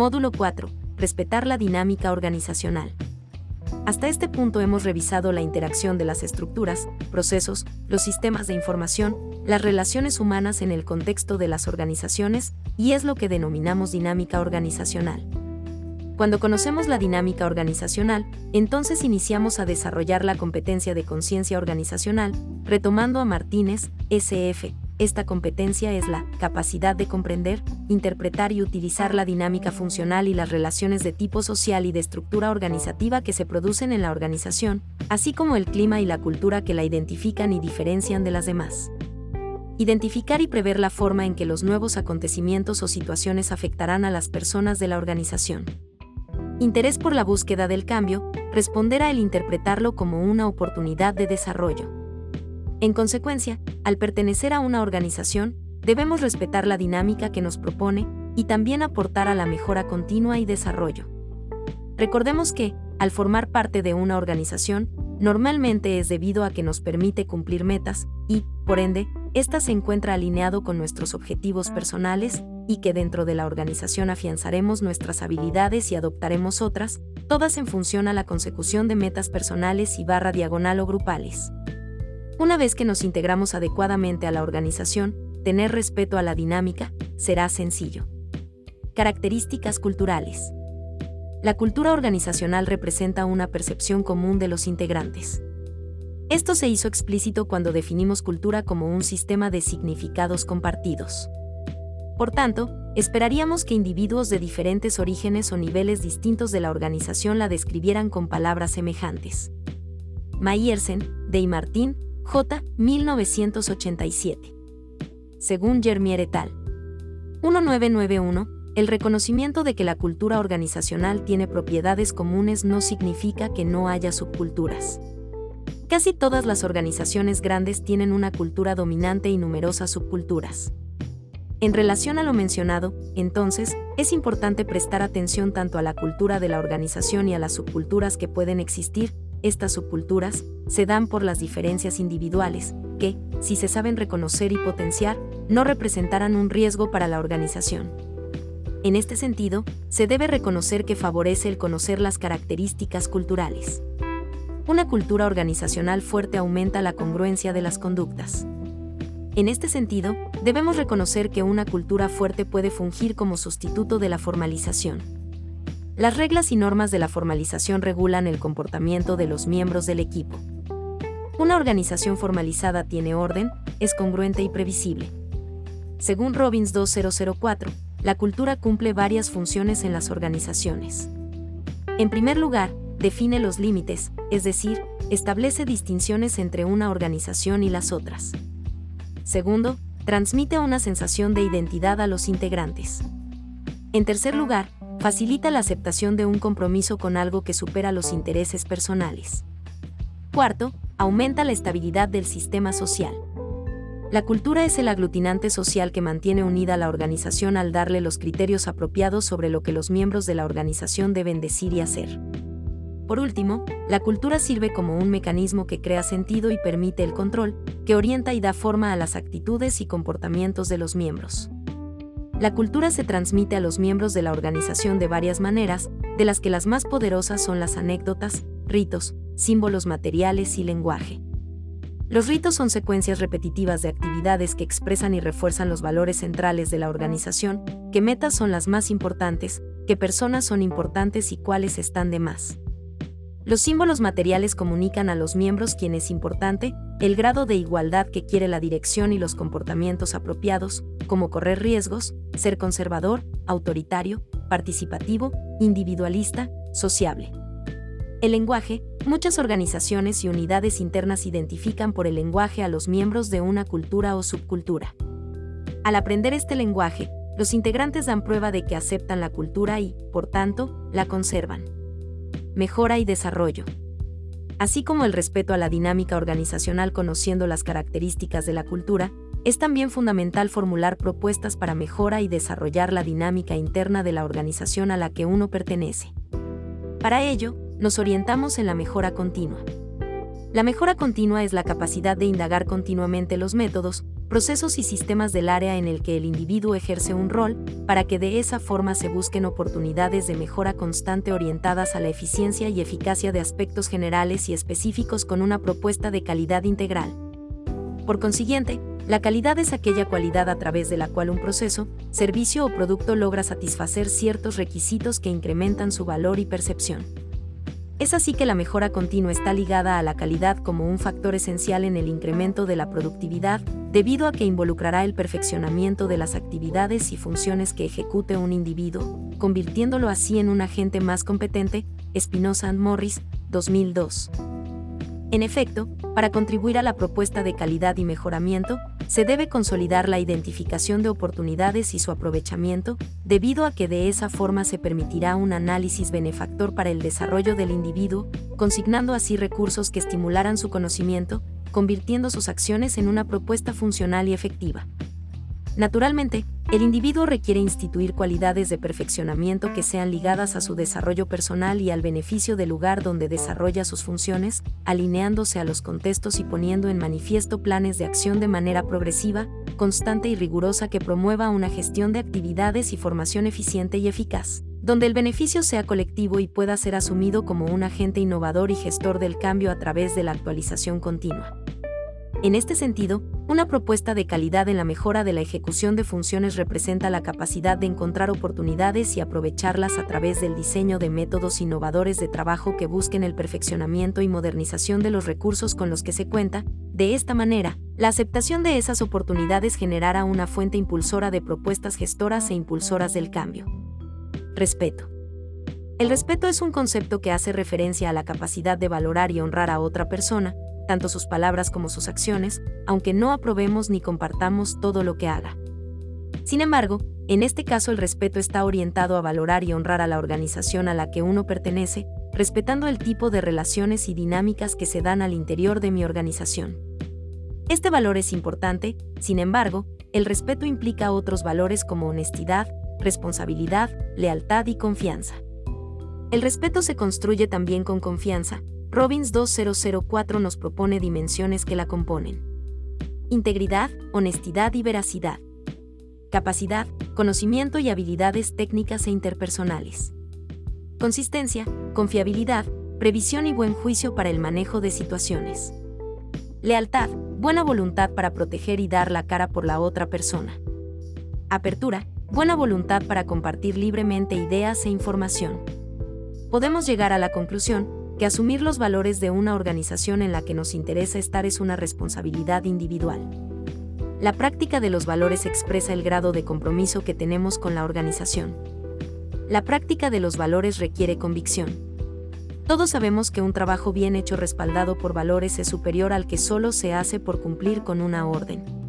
Módulo 4. Respetar la dinámica organizacional. Hasta este punto hemos revisado la interacción de las estructuras, procesos, los sistemas de información, las relaciones humanas en el contexto de las organizaciones, y es lo que denominamos dinámica organizacional. Cuando conocemos la dinámica organizacional, entonces iniciamos a desarrollar la competencia de conciencia organizacional, retomando a Martínez, SF. Esta competencia es la capacidad de comprender, interpretar y utilizar la dinámica funcional y las relaciones de tipo social y de estructura organizativa que se producen en la organización, así como el clima y la cultura que la identifican y diferencian de las demás. Identificar y prever la forma en que los nuevos acontecimientos o situaciones afectarán a las personas de la organización interés por la búsqueda del cambio, responder a el interpretarlo como una oportunidad de desarrollo. En consecuencia, al pertenecer a una organización, debemos respetar la dinámica que nos propone y también aportar a la mejora continua y desarrollo. Recordemos que, al formar parte de una organización, normalmente es debido a que nos permite cumplir metas y, por ende, ésta se encuentra alineado con nuestros objetivos personales y que dentro de la organización afianzaremos nuestras habilidades y adoptaremos otras, todas en función a la consecución de metas personales y barra diagonal o grupales. Una vez que nos integramos adecuadamente a la organización, tener respeto a la dinámica será sencillo. Características culturales. La cultura organizacional representa una percepción común de los integrantes. Esto se hizo explícito cuando definimos cultura como un sistema de significados compartidos. Por tanto, esperaríamos que individuos de diferentes orígenes o niveles distintos de la organización la describieran con palabras semejantes. Mayersen, Dey Martin, J. 1987. Según Germier et al. 1991, el reconocimiento de que la cultura organizacional tiene propiedades comunes no significa que no haya subculturas. Casi todas las organizaciones grandes tienen una cultura dominante y numerosas subculturas. En relación a lo mencionado, entonces, es importante prestar atención tanto a la cultura de la organización y a las subculturas que pueden existir. Estas subculturas se dan por las diferencias individuales, que, si se saben reconocer y potenciar, no representarán un riesgo para la organización. En este sentido, se debe reconocer que favorece el conocer las características culturales. Una cultura organizacional fuerte aumenta la congruencia de las conductas. En este sentido, debemos reconocer que una cultura fuerte puede fungir como sustituto de la formalización. Las reglas y normas de la formalización regulan el comportamiento de los miembros del equipo. Una organización formalizada tiene orden, es congruente y previsible. Según Robbins 2004, la cultura cumple varias funciones en las organizaciones. En primer lugar, define los límites, es decir, establece distinciones entre una organización y las otras. Segundo, transmite una sensación de identidad a los integrantes. En tercer lugar, facilita la aceptación de un compromiso con algo que supera los intereses personales. Cuarto, aumenta la estabilidad del sistema social. La cultura es el aglutinante social que mantiene unida a la organización al darle los criterios apropiados sobre lo que los miembros de la organización deben decir y hacer. Por último, la cultura sirve como un mecanismo que crea sentido y permite el control, que orienta y da forma a las actitudes y comportamientos de los miembros. La cultura se transmite a los miembros de la organización de varias maneras, de las que las más poderosas son las anécdotas, ritos, símbolos materiales y lenguaje. Los ritos son secuencias repetitivas de actividades que expresan y refuerzan los valores centrales de la organización, qué metas son las más importantes, qué personas son importantes y cuáles están de más. Los símbolos materiales comunican a los miembros quién es importante, el grado de igualdad que quiere la dirección y los comportamientos apropiados, como correr riesgos, ser conservador, autoritario, participativo, individualista, sociable. El lenguaje, muchas organizaciones y unidades internas identifican por el lenguaje a los miembros de una cultura o subcultura. Al aprender este lenguaje, los integrantes dan prueba de que aceptan la cultura y, por tanto, la conservan mejora y desarrollo. Así como el respeto a la dinámica organizacional conociendo las características de la cultura, es también fundamental formular propuestas para mejora y desarrollar la dinámica interna de la organización a la que uno pertenece. Para ello, nos orientamos en la mejora continua. La mejora continua es la capacidad de indagar continuamente los métodos, procesos y sistemas del área en el que el individuo ejerce un rol, para que de esa forma se busquen oportunidades de mejora constante orientadas a la eficiencia y eficacia de aspectos generales y específicos con una propuesta de calidad integral. Por consiguiente, la calidad es aquella cualidad a través de la cual un proceso, servicio o producto logra satisfacer ciertos requisitos que incrementan su valor y percepción. Es así que la mejora continua está ligada a la calidad como un factor esencial en el incremento de la productividad, debido a que involucrará el perfeccionamiento de las actividades y funciones que ejecute un individuo, convirtiéndolo así en un agente más competente, Espinosa Morris, 2002. En efecto, para contribuir a la propuesta de calidad y mejoramiento, se debe consolidar la identificación de oportunidades y su aprovechamiento, debido a que de esa forma se permitirá un análisis benefactor para el desarrollo del individuo, consignando así recursos que estimularán su conocimiento, convirtiendo sus acciones en una propuesta funcional y efectiva. Naturalmente, el individuo requiere instituir cualidades de perfeccionamiento que sean ligadas a su desarrollo personal y al beneficio del lugar donde desarrolla sus funciones, alineándose a los contextos y poniendo en manifiesto planes de acción de manera progresiva, constante y rigurosa que promueva una gestión de actividades y formación eficiente y eficaz, donde el beneficio sea colectivo y pueda ser asumido como un agente innovador y gestor del cambio a través de la actualización continua. En este sentido, una propuesta de calidad en la mejora de la ejecución de funciones representa la capacidad de encontrar oportunidades y aprovecharlas a través del diseño de métodos innovadores de trabajo que busquen el perfeccionamiento y modernización de los recursos con los que se cuenta. De esta manera, la aceptación de esas oportunidades generará una fuente impulsora de propuestas gestoras e impulsoras del cambio. Respeto. El respeto es un concepto que hace referencia a la capacidad de valorar y honrar a otra persona, tanto sus palabras como sus acciones, aunque no aprobemos ni compartamos todo lo que haga. Sin embargo, en este caso el respeto está orientado a valorar y honrar a la organización a la que uno pertenece, respetando el tipo de relaciones y dinámicas que se dan al interior de mi organización. Este valor es importante, sin embargo, el respeto implica otros valores como honestidad, responsabilidad, lealtad y confianza. El respeto se construye también con confianza, Robbins 2004 nos propone dimensiones que la componen. Integridad, honestidad y veracidad. Capacidad, conocimiento y habilidades técnicas e interpersonales. Consistencia, confiabilidad, previsión y buen juicio para el manejo de situaciones. Lealtad, buena voluntad para proteger y dar la cara por la otra persona. Apertura, buena voluntad para compartir libremente ideas e información. Podemos llegar a la conclusión, que asumir los valores de una organización en la que nos interesa estar es una responsabilidad individual. La práctica de los valores expresa el grado de compromiso que tenemos con la organización. La práctica de los valores requiere convicción. Todos sabemos que un trabajo bien hecho respaldado por valores es superior al que solo se hace por cumplir con una orden.